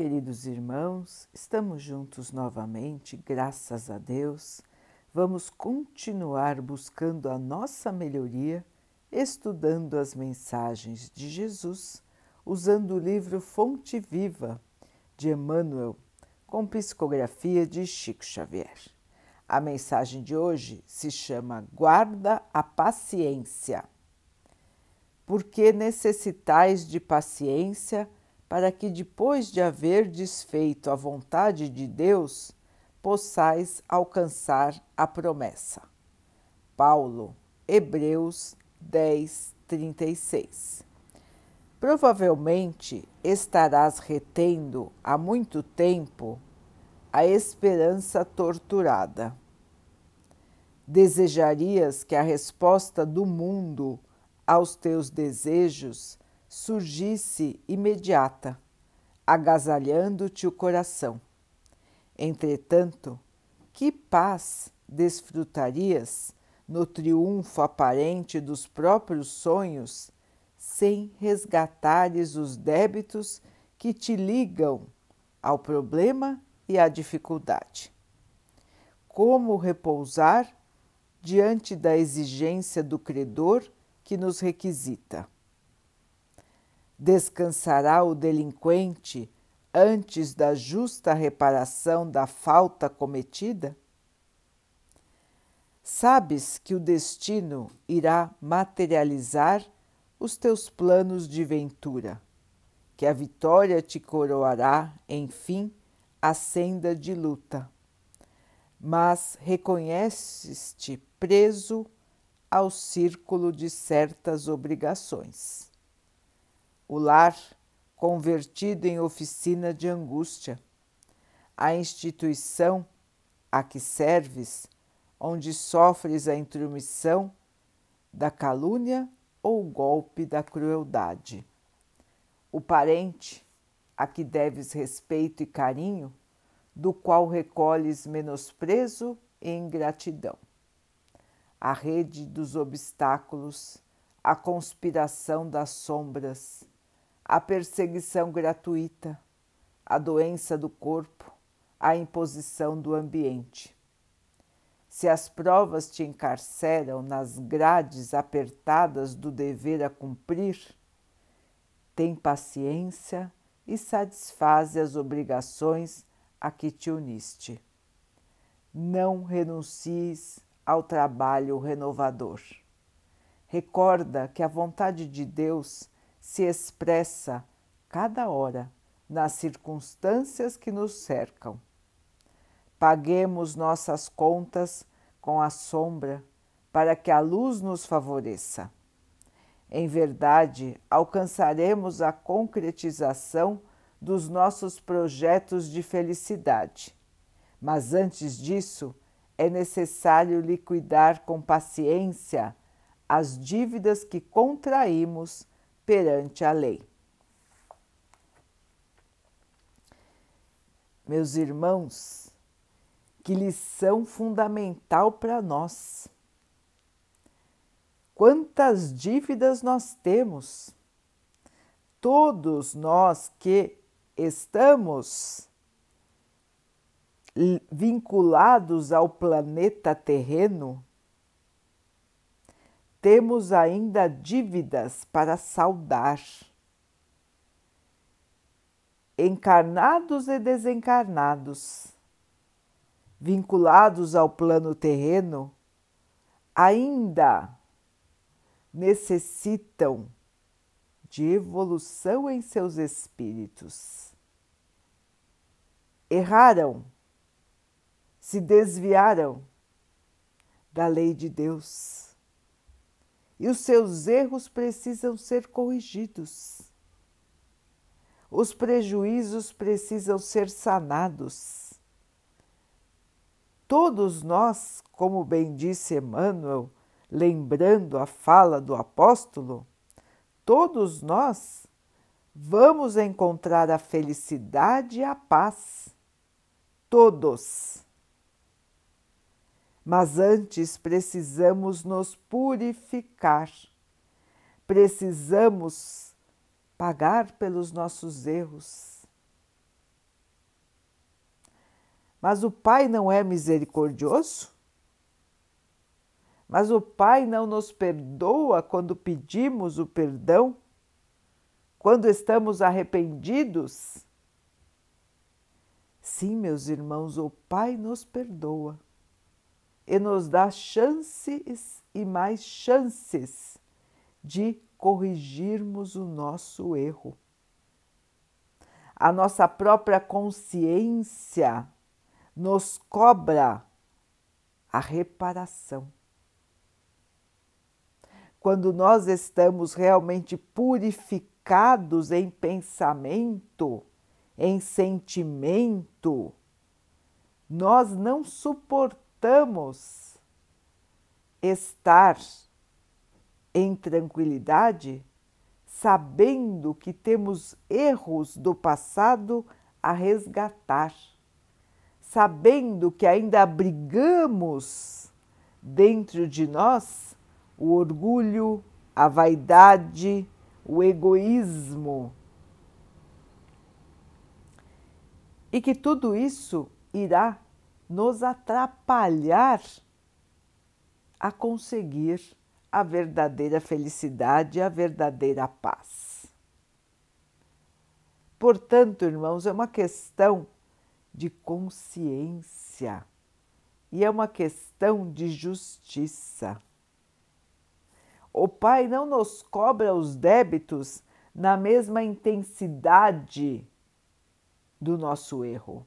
queridos irmãos, estamos juntos novamente, graças a Deus. Vamos continuar buscando a nossa melhoria, estudando as mensagens de Jesus, usando o livro Fonte Viva de Emmanuel, com psicografia de Chico Xavier. A mensagem de hoje se chama Guarda a Paciência. Porque necessitais de paciência para que depois de haver desfeito a vontade de Deus, possais alcançar a promessa. Paulo, Hebreus 10, 36. Provavelmente estarás retendo há muito tempo a esperança torturada. Desejarias que a resposta do mundo aos teus desejos surgisse imediata, agasalhando-te o coração. Entretanto, que paz desfrutarias no triunfo aparente dos próprios sonhos, sem resgatares os débitos que te ligam ao problema e à dificuldade? Como repousar diante da exigência do credor que nos requisita? Descansará o delinquente antes da justa reparação da falta cometida? Sabes que o destino irá materializar os teus planos de ventura, que a vitória te coroará, enfim, a senda de luta. Mas reconheces-te preso ao círculo de certas obrigações o lar convertido em oficina de angústia, a instituição a que serves, onde sofres a intromissão da calúnia ou golpe da crueldade, o parente a que deves respeito e carinho, do qual recolhes menosprezo e ingratidão, a rede dos obstáculos, a conspiração das sombras, a perseguição gratuita, a doença do corpo, a imposição do ambiente. Se as provas te encarceram nas grades apertadas do dever a cumprir, tem paciência e satisfaze as obrigações a que te uniste. Não renuncies ao trabalho renovador. Recorda que a vontade de Deus se expressa cada hora nas circunstâncias que nos cercam. Paguemos nossas contas com a sombra para que a luz nos favoreça. Em verdade, alcançaremos a concretização dos nossos projetos de felicidade. Mas antes disso, é necessário liquidar com paciência as dívidas que contraímos perante a lei. Meus irmãos, que lição fundamental para nós. Quantas dívidas nós temos? Todos nós que estamos vinculados ao planeta terreno, temos ainda dívidas para saldar. Encarnados e desencarnados, vinculados ao plano terreno, ainda necessitam de evolução em seus espíritos. Erraram, se desviaram da lei de Deus e os seus erros precisam ser corrigidos. Os prejuízos precisam ser sanados. Todos nós, como bem disse Emmanuel, lembrando a fala do apóstolo, todos nós vamos encontrar a felicidade e a paz. Todos mas antes precisamos nos purificar, precisamos pagar pelos nossos erros, Mas o Pai não é misericordioso? Mas o Pai não nos perdoa quando pedimos o perdão? Quando estamos arrependidos? Sim, meus irmãos, o Pai nos perdoa e nos dá chances e mais chances de corrigirmos o nosso erro. A nossa própria consciência nos cobra a reparação. Quando nós estamos realmente purificados em pensamento, em sentimento, nós não suportamos estar em tranquilidade, sabendo que temos erros do passado a resgatar, sabendo que ainda abrigamos dentro de nós o orgulho, a vaidade, o egoísmo. E que tudo isso irá nos atrapalhar a conseguir a verdadeira felicidade, a verdadeira paz. Portanto, irmãos, é uma questão de consciência e é uma questão de justiça. O Pai não nos cobra os débitos na mesma intensidade do nosso erro.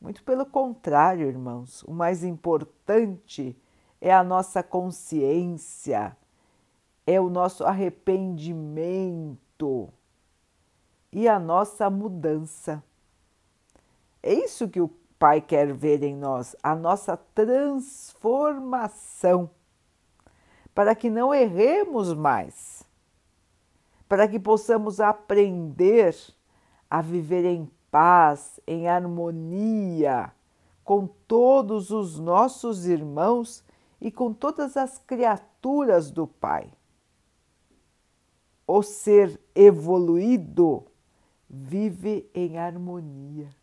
Muito pelo contrário, irmãos, o mais importante é a nossa consciência, é o nosso arrependimento. E a nossa mudança. É isso que o Pai quer ver em nós, a nossa transformação, para que não erremos mais, para que possamos aprender a viver em paz, em harmonia com todos os nossos irmãos e com todas as criaturas do Pai. O ser evoluído vive em harmonia,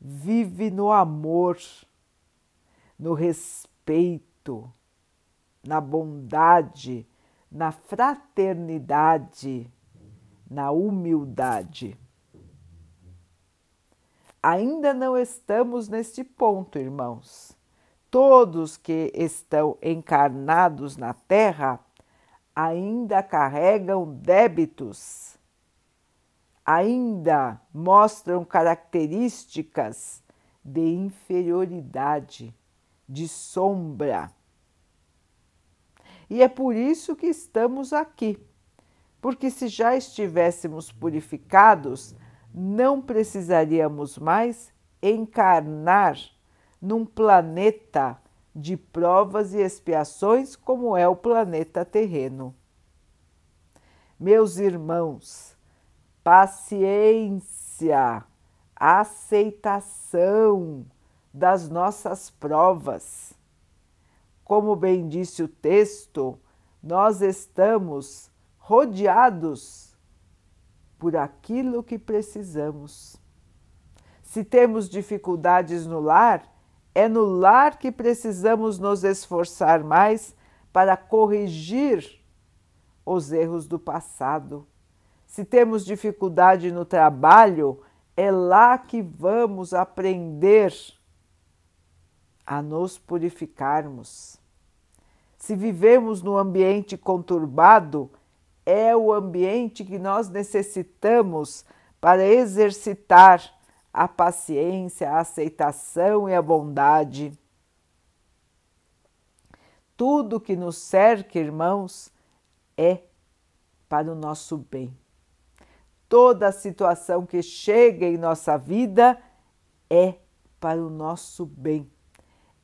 vive no amor, no respeito, na bondade, na fraternidade, na humildade. Ainda não estamos neste ponto, irmãos todos que estão encarnados na Terra ainda carregam débitos, ainda mostram características de inferioridade, de sombra. E é por isso que estamos aqui, porque se já estivéssemos purificados, não precisaríamos mais encarnar num planeta de provas e expiações como é o planeta terreno. Meus irmãos, paciência, aceitação das nossas provas. Como bem disse o texto, nós estamos rodeados por aquilo que precisamos. Se temos dificuldades no lar, é no lar que precisamos nos esforçar mais para corrigir os erros do passado. Se temos dificuldade no trabalho, é lá que vamos aprender a nos purificarmos. Se vivemos num ambiente conturbado, é o ambiente que nós necessitamos para exercitar a paciência, a aceitação e a bondade. Tudo que nos cerca, irmãos, é para o nosso bem. Toda situação que chega em nossa vida é para o nosso bem.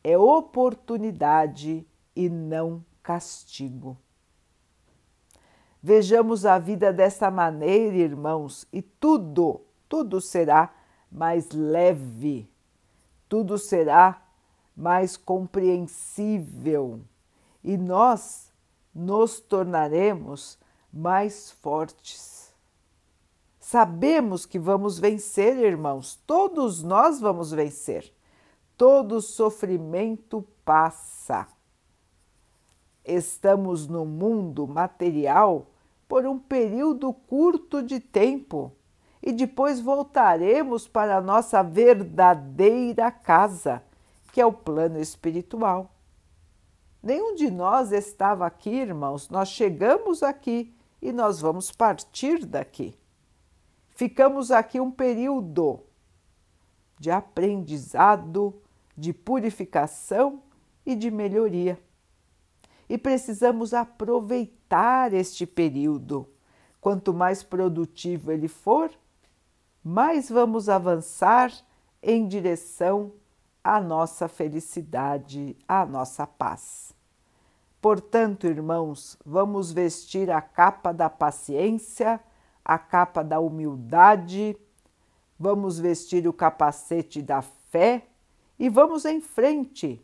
É oportunidade e não castigo. Vejamos a vida desta maneira, irmãos, e tudo, tudo será mais leve, tudo será mais compreensível e nós nos tornaremos mais fortes. Sabemos que vamos vencer, irmãos, todos nós vamos vencer. Todo sofrimento passa. Estamos no mundo material por um período curto de tempo e depois voltaremos para a nossa verdadeira casa, que é o plano espiritual. Nenhum de nós estava aqui, irmãos, nós chegamos aqui e nós vamos partir daqui. Ficamos aqui um período de aprendizado, de purificação e de melhoria. E precisamos aproveitar este período. Quanto mais produtivo ele for, mais vamos avançar em direção à nossa felicidade, à nossa paz. Portanto, irmãos, vamos vestir a capa da paciência, a capa da humildade, vamos vestir o capacete da fé e vamos em frente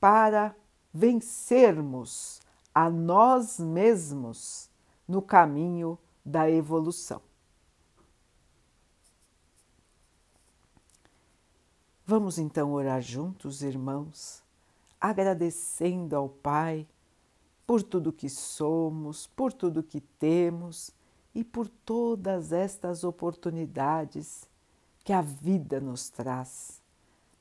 para vencermos a nós mesmos no caminho da evolução. Vamos então orar juntos, irmãos, agradecendo ao Pai por tudo que somos, por tudo que temos e por todas estas oportunidades que a vida nos traz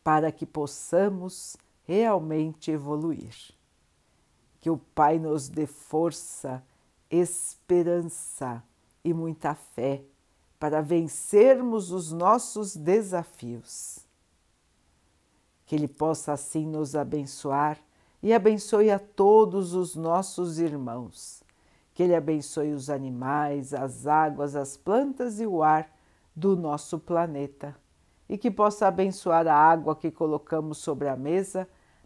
para que possamos realmente evoluir. Que o Pai nos dê força, esperança e muita fé para vencermos os nossos desafios que Ele possa assim nos abençoar e abençoe a todos os nossos irmãos. Que Ele abençoe os animais, as águas, as plantas e o ar do nosso planeta. E que possa abençoar a água que colocamos sobre a mesa